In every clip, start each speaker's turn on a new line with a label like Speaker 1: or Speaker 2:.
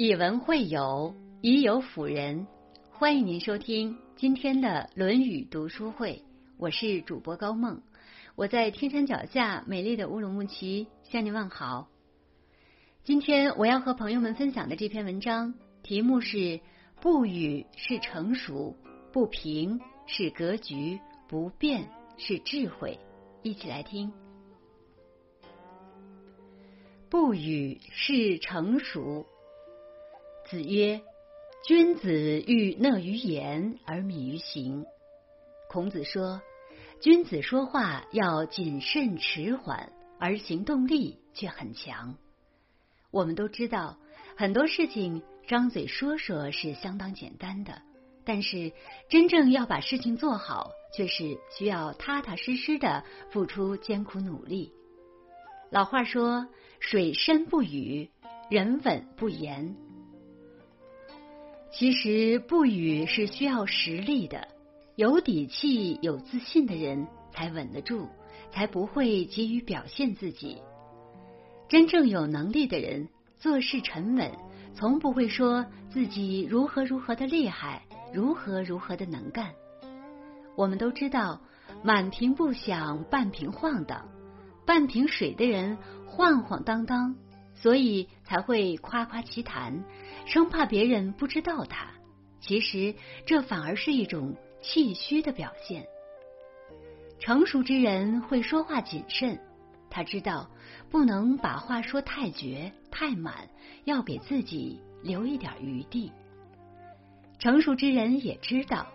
Speaker 1: 以文会友，以友辅仁。欢迎您收听今天的《论语读书会》，我是主播高梦。我在天山脚下美丽的乌鲁木齐向您问好。今天我要和朋友们分享的这篇文章题目是“不语是成熟，不平是格局，不变是智慧”。一起来听。不语是成熟。子曰：“君子欲讷于言而敏于行。”孔子说：“君子说话要谨慎迟缓，而行动力却很强。”我们都知道，很多事情张嘴说说是相当简单的，但是真正要把事情做好，却是需要踏踏实实的付出艰苦努力。老话说：“水深不语，人稳不言。”其实不语是需要实力的，有底气、有自信的人才稳得住，才不会急于表现自己。真正有能力的人，做事沉稳，从不会说自己如何如何的厉害，如何如何的能干。我们都知道，满瓶不响，半瓶晃荡。半瓶水的人晃晃荡荡，所以才会夸夸其谈，生怕别人不知道他。其实这反而是一种气虚的表现。成熟之人会说话谨慎，他知道不能把话说太绝太满，要给自己留一点余地。成熟之人也知道，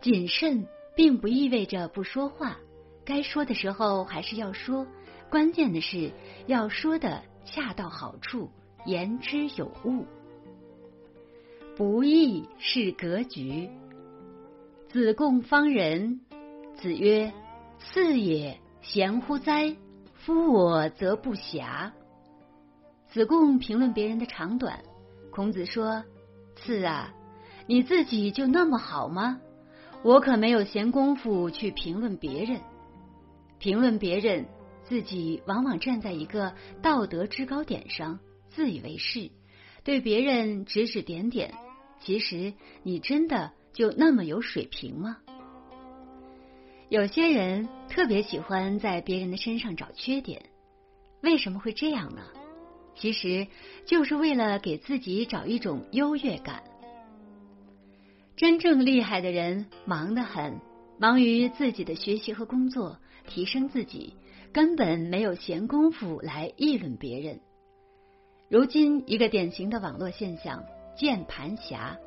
Speaker 1: 谨慎并不意味着不说话，该说的时候还是要说。关键的是要说的恰到好处，言之有物。不义是格局。子贡方人，子曰：“次也，贤乎哉？夫我则不暇。”子贡评论别人的长短，孔子说：“次啊，你自己就那么好吗？我可没有闲工夫去评论别人，评论别人。”自己往往站在一个道德制高点上，自以为是，对别人指指点点。其实你真的就那么有水平吗？有些人特别喜欢在别人的身上找缺点，为什么会这样呢？其实就是为了给自己找一种优越感。真正厉害的人忙得很，忙于自己的学习和工作，提升自己。根本没有闲工夫来议论别人。如今一个典型的网络现象——键盘侠，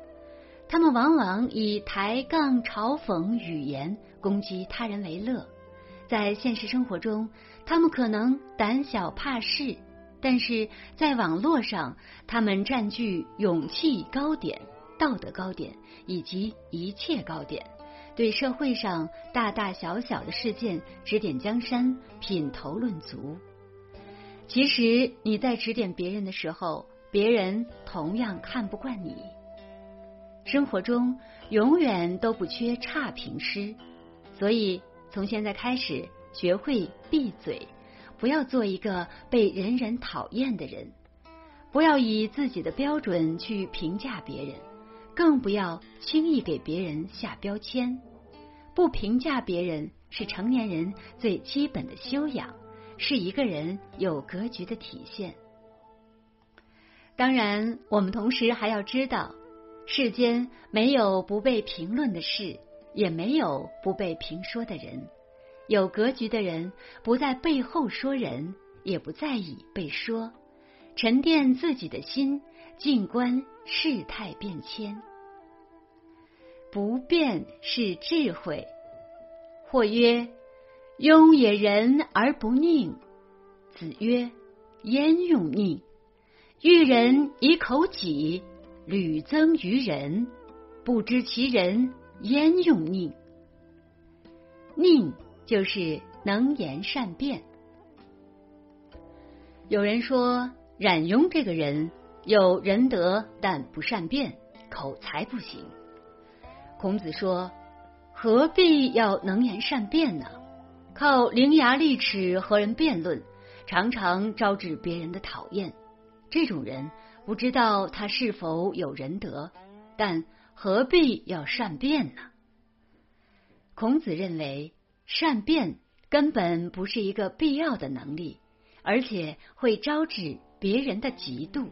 Speaker 1: 他们往往以抬杠、嘲讽语言攻击他人为乐。在现实生活中，他们可能胆小怕事，但是在网络上，他们占据勇气高点、道德高点以及一切高点。对社会上大大小小的事件指点江山、品头论足。其实你在指点别人的时候，别人同样看不惯你。生活中永远都不缺差评师，所以从现在开始，学会闭嘴，不要做一个被人人讨厌的人，不要以自己的标准去评价别人，更不要轻易给别人下标签。不评价别人是成年人最基本的修养，是一个人有格局的体现。当然，我们同时还要知道，世间没有不被评论的事，也没有不被评说的人。有格局的人不在背后说人，也不在意被说，沉淀自己的心，静观世态变迁。不变是智慧。或曰：“庸也仁而不佞。”子曰：“焉用佞？欲人以口己，屡增于人，不知其人，焉用佞？佞就是能言善辩。有人说冉雍这个人有仁德，但不善辩，口才不行。孔子说。何必要能言善辩呢？靠伶牙俐齿和人辩论，常常招致别人的讨厌。这种人不知道他是否有仁德，但何必要善变呢？孔子认为，善变根本不是一个必要的能力，而且会招致别人的嫉妒。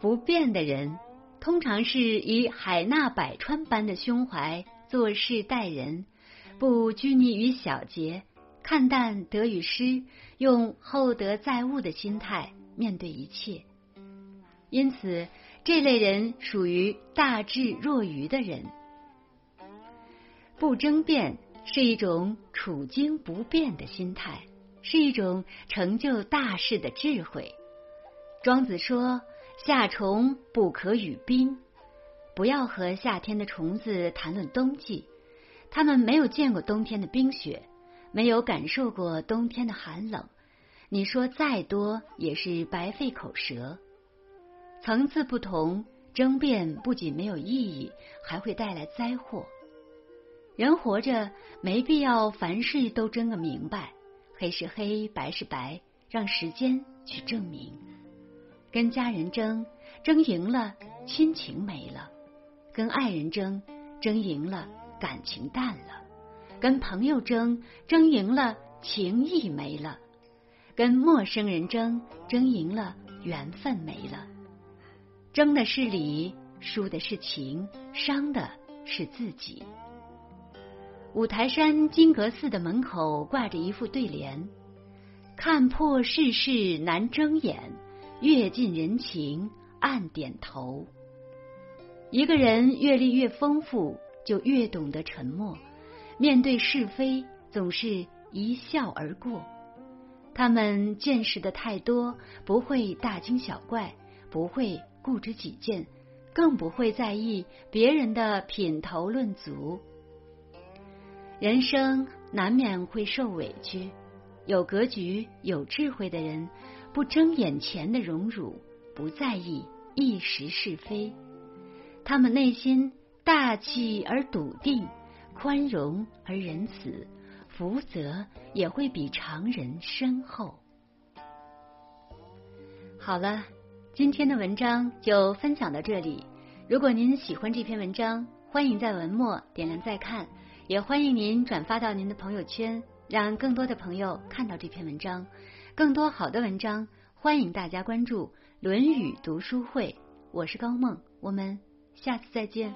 Speaker 1: 不变的人，通常是以海纳百川般的胸怀做事待人，不拘泥于小节，看淡得与失，用厚德载物的心态面对一切。因此，这类人属于大智若愚的人。不争辩是一种处惊不变的心态，是一种成就大事的智慧。庄子说。夏虫不可语冰，不要和夏天的虫子谈论冬季。他们没有见过冬天的冰雪，没有感受过冬天的寒冷。你说再多也是白费口舌。层次不同，争辩不仅没有意义，还会带来灾祸。人活着没必要凡事都争个明白，黑是黑，白是白，让时间去证明。跟家人争，争赢了亲情没了；跟爱人争，争赢了感情淡了；跟朋友争，争赢了情谊没了；跟陌生人争，争赢了缘分没了。争的是理，输的是情，伤的是自己。五台山金阁寺的门口挂着一副对联：“看破世事难睁眼。”越尽人情，暗点头。一个人阅历越丰富，就越懂得沉默。面对是非，总是一笑而过。他们见识的太多，不会大惊小怪，不会固执己见，更不会在意别人的品头论足。人生难免会受委屈，有格局、有智慧的人。不争眼前的荣辱，不在意一时是非，他们内心大气而笃定，宽容而仁慈，福泽也会比常人深厚。好了，今天的文章就分享到这里。如果您喜欢这篇文章，欢迎在文末点亮再看，也欢迎您转发到您的朋友圈，让更多的朋友看到这篇文章。更多好的文章，欢迎大家关注《论语读书会》。我是高梦，我们下次再见。